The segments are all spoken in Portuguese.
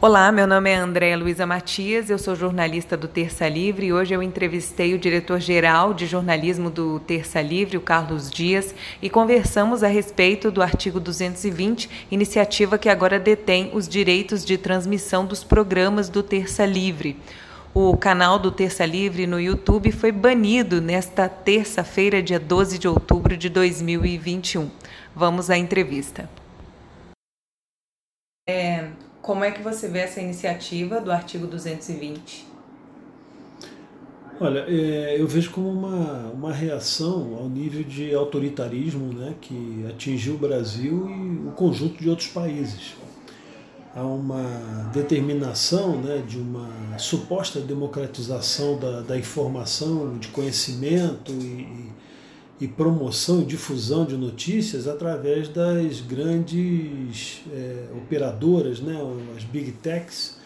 Olá, meu nome é Andréa Luiza Matias, eu sou jornalista do Terça Livre e hoje eu entrevistei o diretor-geral de jornalismo do Terça Livre, o Carlos Dias, e conversamos a respeito do artigo 220, iniciativa que agora detém os direitos de transmissão dos programas do Terça Livre. O canal do Terça Livre no YouTube foi banido nesta terça-feira, dia 12 de outubro de 2021. Vamos à entrevista. É, como é que você vê essa iniciativa do artigo 220? Olha, é, eu vejo como uma, uma reação ao nível de autoritarismo né, que atingiu o Brasil e o conjunto de outros países. Há uma determinação né, de uma suposta democratização da, da informação, de conhecimento e, e promoção e difusão de notícias através das grandes é, operadoras, né, as big techs,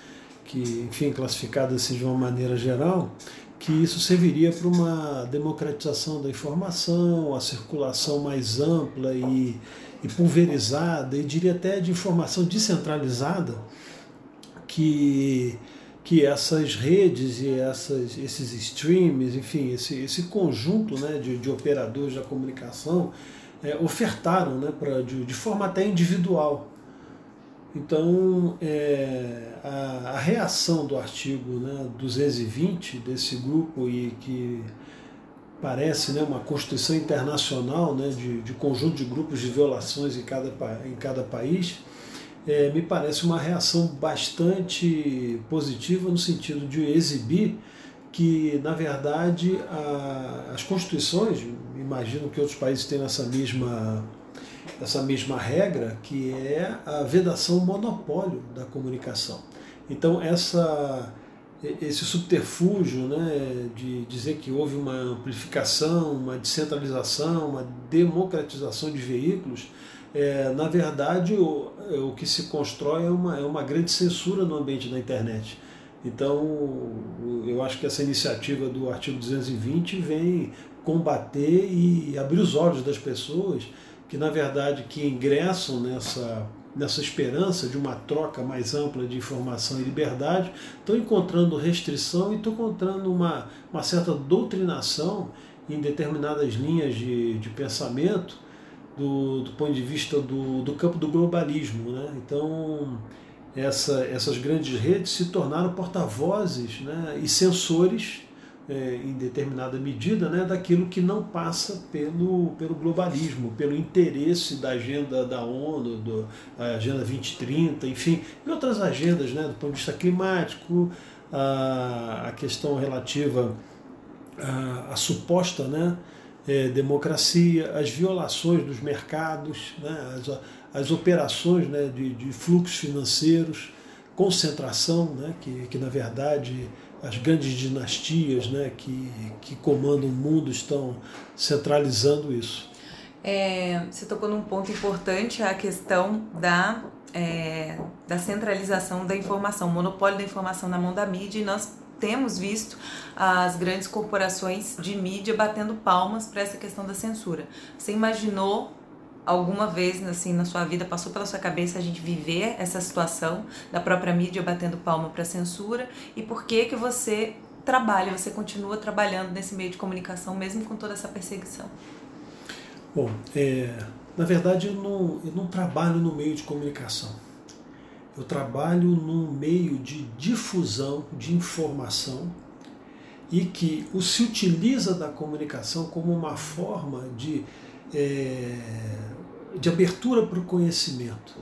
que, enfim, classificadas assim de uma maneira geral, que isso serviria para uma democratização da informação, a circulação mais ampla e, e pulverizada, e diria até de informação descentralizada, que que essas redes e essas, esses streams, enfim, esse, esse conjunto né, de, de operadores da comunicação é, ofertaram né, pra, de, de forma até individual. Então, é, a, a, reação do artigo né, 220 desse grupo e que parece né, uma constituição internacional né, de, de conjunto de grupos de violações em cada, em cada país, é, me parece uma reação bastante positiva no sentido de exibir que, na verdade, a, as constituições, imagino que outros países tenham essa mesma, essa mesma regra, que é a vedação monopólio da comunicação. Então, essa, esse subterfúgio né, de dizer que houve uma amplificação, uma descentralização, uma democratização de veículos, é, na verdade, o, é, o que se constrói é uma, é uma grande censura no ambiente da internet. Então, eu acho que essa iniciativa do artigo 220 vem combater e abrir os olhos das pessoas que, na verdade, que ingressam nessa, nessa esperança de uma troca mais ampla de informação e liberdade, estão encontrando restrição e estão encontrando uma, uma certa doutrinação em determinadas linhas de, de pensamento do, do ponto de vista do, do campo do globalismo. Né? Então, essa, essas grandes redes se tornaram porta-vozes né, e sensores, é, em determinada medida, né, daquilo que não passa pelo, pelo globalismo, pelo interesse da agenda da ONU, do, Agenda 2030, enfim, e outras agendas né, do ponto de vista climático, a, a questão relativa à, à suposta né, é, democracia, as violações dos mercados, né, as, as operações né, de, de fluxos financeiros, concentração, né, que, que na verdade as grandes dinastias né, que, que comandam o mundo estão centralizando isso. É, você tocou num ponto importante, a questão da, é, da centralização da informação, monopólio da informação na mão da mídia, e nós temos visto as grandes corporações de mídia batendo palmas para essa questão da censura. Você imaginou alguma vez assim na sua vida passou pela sua cabeça a gente viver essa situação da própria mídia batendo palma para a censura e por que que você trabalha, você continua trabalhando nesse meio de comunicação mesmo com toda essa perseguição? Bom, é, na verdade eu não, eu não trabalho no meio de comunicação eu trabalho num meio de difusão de informação e que o se utiliza da comunicação como uma forma de, é, de abertura para o conhecimento,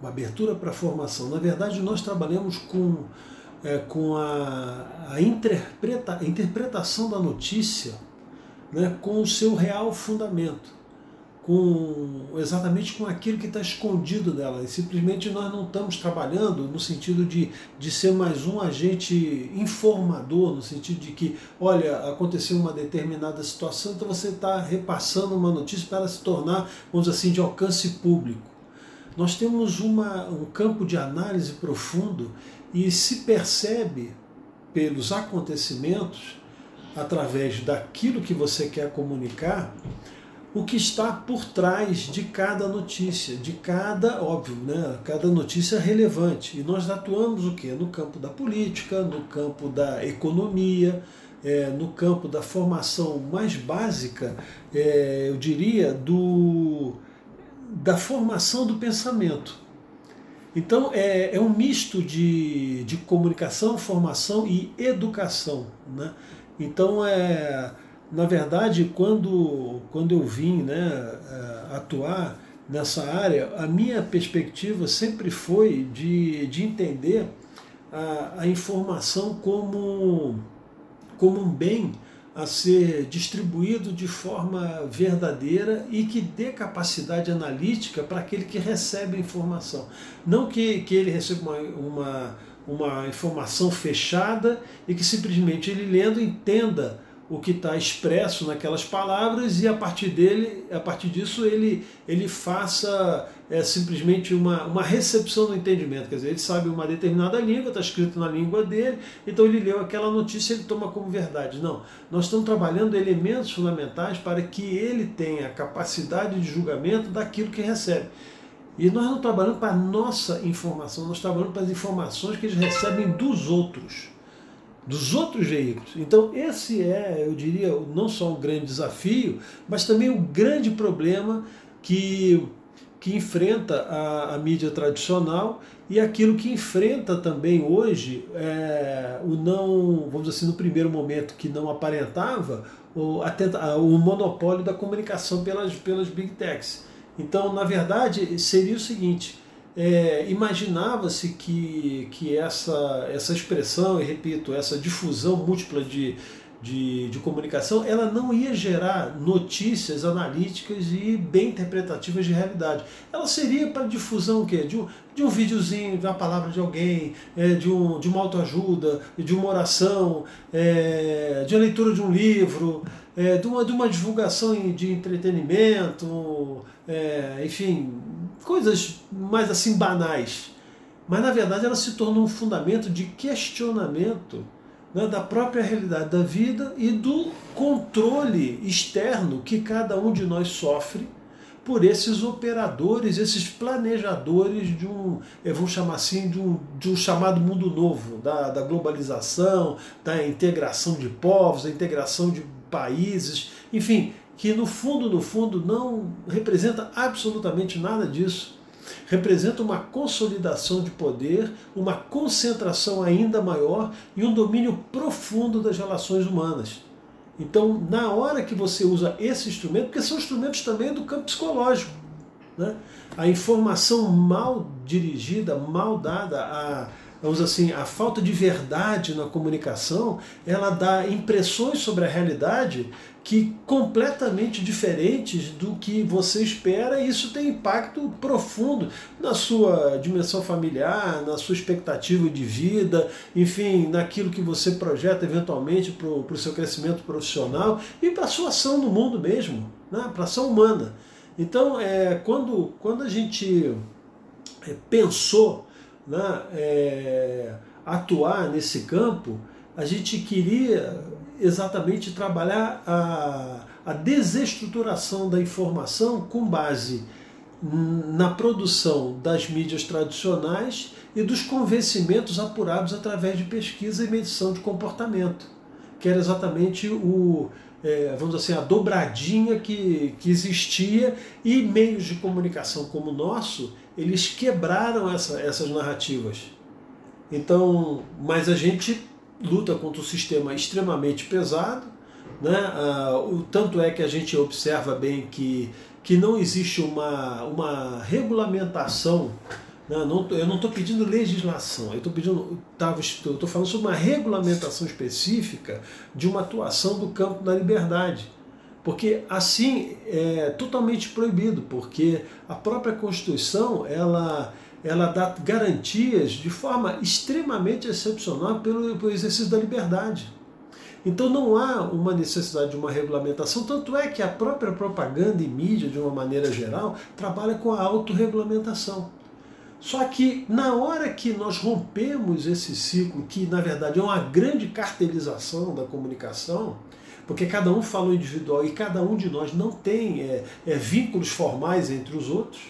uma abertura para a formação. Na verdade, nós trabalhamos com, é, com a, a, interpreta, a interpretação da notícia né, com o seu real fundamento com exatamente com aquilo que está escondido dela. E simplesmente nós não estamos trabalhando no sentido de, de ser mais um agente informador, no sentido de que, olha, aconteceu uma determinada situação, então você está repassando uma notícia para se tornar, vamos dizer assim, de alcance público. Nós temos uma, um campo de análise profundo e se percebe pelos acontecimentos, através daquilo que você quer comunicar, o que está por trás de cada notícia, de cada, óbvio, né, cada notícia relevante. E nós atuamos o quê? No campo da política, no campo da economia, é, no campo da formação mais básica, é, eu diria, do, da formação do pensamento. Então é, é um misto de, de comunicação, formação e educação. Né? Então é na verdade, quando, quando eu vim né, é, atuar nessa área, a minha perspectiva sempre foi de, de entender a, a informação como, como um bem a ser distribuído de forma verdadeira e que dê capacidade analítica para aquele que recebe a informação. Não que, que ele receba uma, uma, uma informação fechada e que simplesmente ele lendo entenda o que está expresso naquelas palavras e a partir dele, a partir disso ele, ele faça é, simplesmente uma, uma recepção do entendimento, quer dizer, ele sabe uma determinada língua, está escrito na língua dele, então ele leu aquela notícia e ele toma como verdade. Não, nós estamos trabalhando elementos fundamentais para que ele tenha capacidade de julgamento daquilo que recebe. E nós não trabalhamos para a nossa informação, nós trabalhamos para as informações que eles recebem dos outros dos outros veículos. Então, esse é, eu diria, não só um grande desafio, mas também um grande problema que, que enfrenta a, a mídia tradicional e aquilo que enfrenta também hoje é, o não, vamos dizer assim, no primeiro momento que não aparentava, o, a, o monopólio da comunicação pelas, pelas big techs. Então, na verdade, seria o seguinte é, imaginava-se que, que essa, essa expressão, e repito, essa difusão múltipla de, de, de, comunicação, ela não ia gerar notícias analíticas e bem interpretativas de realidade. Ela seria para difusão o quê? De um, de um videozinho, de uma palavra de alguém, é, de, um, de uma autoajuda, de uma oração, é, de uma leitura de um livro, é, de, uma, de uma divulgação de entretenimento, é, enfim, coisas mais assim banais. Mas na verdade ela se tornou um fundamento de questionamento né, da própria realidade da vida e do controle externo que cada um de nós sofre por esses operadores, esses planejadores de um, vamos chamar assim, de um, de um chamado mundo novo, da, da globalização, da integração de povos, da integração de países, enfim, que no fundo, no fundo, não representa absolutamente nada disso. Representa uma consolidação de poder, uma concentração ainda maior e um domínio profundo das relações humanas. Então, na hora que você usa esse instrumento, porque são instrumentos também do campo psicológico, né? a informação mal dirigida, mal dada, a, vamos assim, a falta de verdade na comunicação, ela dá impressões sobre a realidade que completamente diferentes do que você espera, e isso tem impacto profundo na sua dimensão familiar, na sua expectativa de vida, enfim, naquilo que você projeta eventualmente para o seu crescimento profissional e para a sua ação no mundo mesmo, né? para a ação humana. Então, é, quando, quando a gente é, pensou né, é, atuar nesse campo, a gente queria exatamente trabalhar a, a desestruturação da informação com base na produção das mídias tradicionais e dos convencimentos apurados através de pesquisa e medição de comportamento, que era exatamente o, é, vamos dizer assim, a dobradinha que, que existia e meios de comunicação como o nosso, eles quebraram essa, essas narrativas. Então, mas a gente luta contra um sistema extremamente pesado, né? Ah, o tanto é que a gente observa bem que, que não existe uma, uma regulamentação. Né? Não, eu não estou pedindo legislação, eu estou pedindo, estou falando sobre uma regulamentação específica de uma atuação do campo da liberdade. Porque assim é totalmente proibido, porque a própria Constituição ela ela dá garantias de forma extremamente excepcional pelo, pelo exercício da liberdade. Então não há uma necessidade de uma regulamentação, tanto é que a própria propaganda e mídia, de uma maneira geral, trabalha com a autorregulamentação. Só que na hora que nós rompemos esse ciclo, que na verdade é uma grande cartelização da comunicação, porque cada um fala individual e cada um de nós não tem é, é, vínculos formais entre os outros.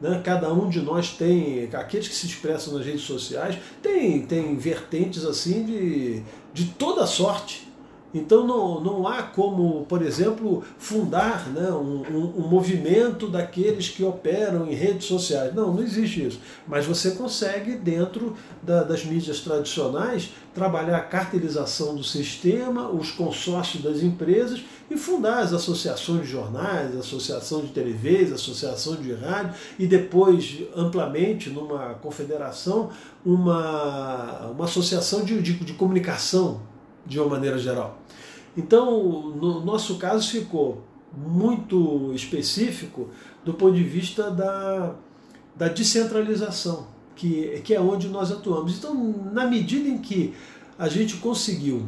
Né? Cada um de nós tem, aqueles que se expressam nas redes sociais, tem, tem vertentes assim de, de toda sorte. Então não, não há como, por exemplo, fundar né, um, um, um, movimento daqueles que operam em redes sociais. Não, não existe isso. Mas você consegue, dentro da, das mídias tradicionais, trabalhar a cartelização do sistema, os consórcios das empresas e fundar as associações de jornais, associação de TVs, associação de rádio e depois, amplamente, numa confederação, uma, uma associação de, de, de comunicação de uma maneira geral. Então, no nosso caso ficou muito específico do ponto de vista da, da descentralização, que, que é onde nós atuamos. Então, na medida em que a gente conseguiu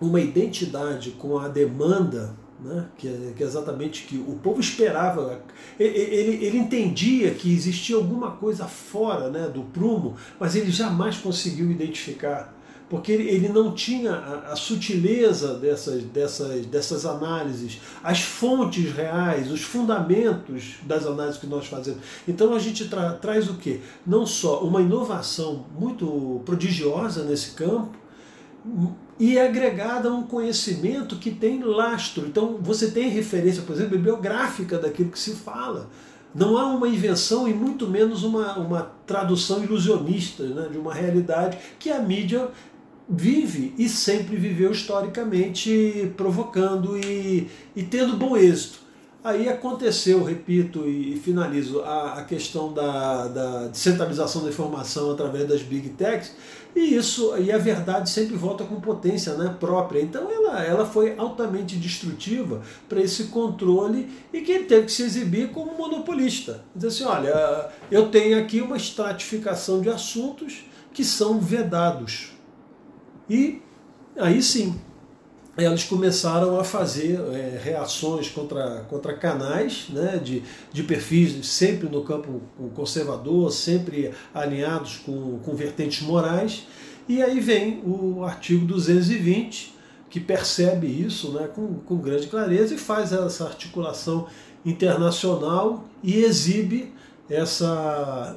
uma identidade com a demanda, né, que, é, que é exatamente que o povo esperava, ele, ele, entendia que existia alguma coisa fora né, do prumo, mas ele jamais conseguiu identificar porque ele não tinha a, a, sutileza dessas, dessas, dessas análises, as fontes reais, os fundamentos das análises que nós fazemos. Então a gente tra traz o quê? Não só uma inovação muito prodigiosa nesse campo, e agregada a um conhecimento que tem lastro. Então você tem referência, por exemplo, bibliográfica daquilo que se fala. Não há uma invenção e muito menos uma, uma tradução ilusionista né, de uma realidade que a mídia vive e sempre viveu historicamente provocando e, e tendo bom êxito. Aí aconteceu, repito e finalizo, a, a questão da, da descentralização da informação através das big techs, e isso e a verdade sempre volta com potência né, própria. Então ela, ela foi altamente destrutiva para esse controle e que teve que se exibir como monopolista. Dizer assim, olha, eu tenho aqui uma estratificação de assuntos que são vedados e aí sim, eles começaram a fazer é, reações contra, contra canais né, de, de perfis sempre no campo conservador, sempre alinhados com, com vertentes morais. E aí vem o artigo 220, que percebe isso né, com, com grande clareza e faz essa articulação internacional e exibe essa,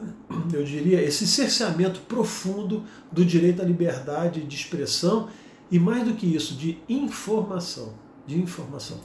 eu diria, esse cerceamento profundo do direito à liberdade de expressão e mais do que isso, de informação, de informação.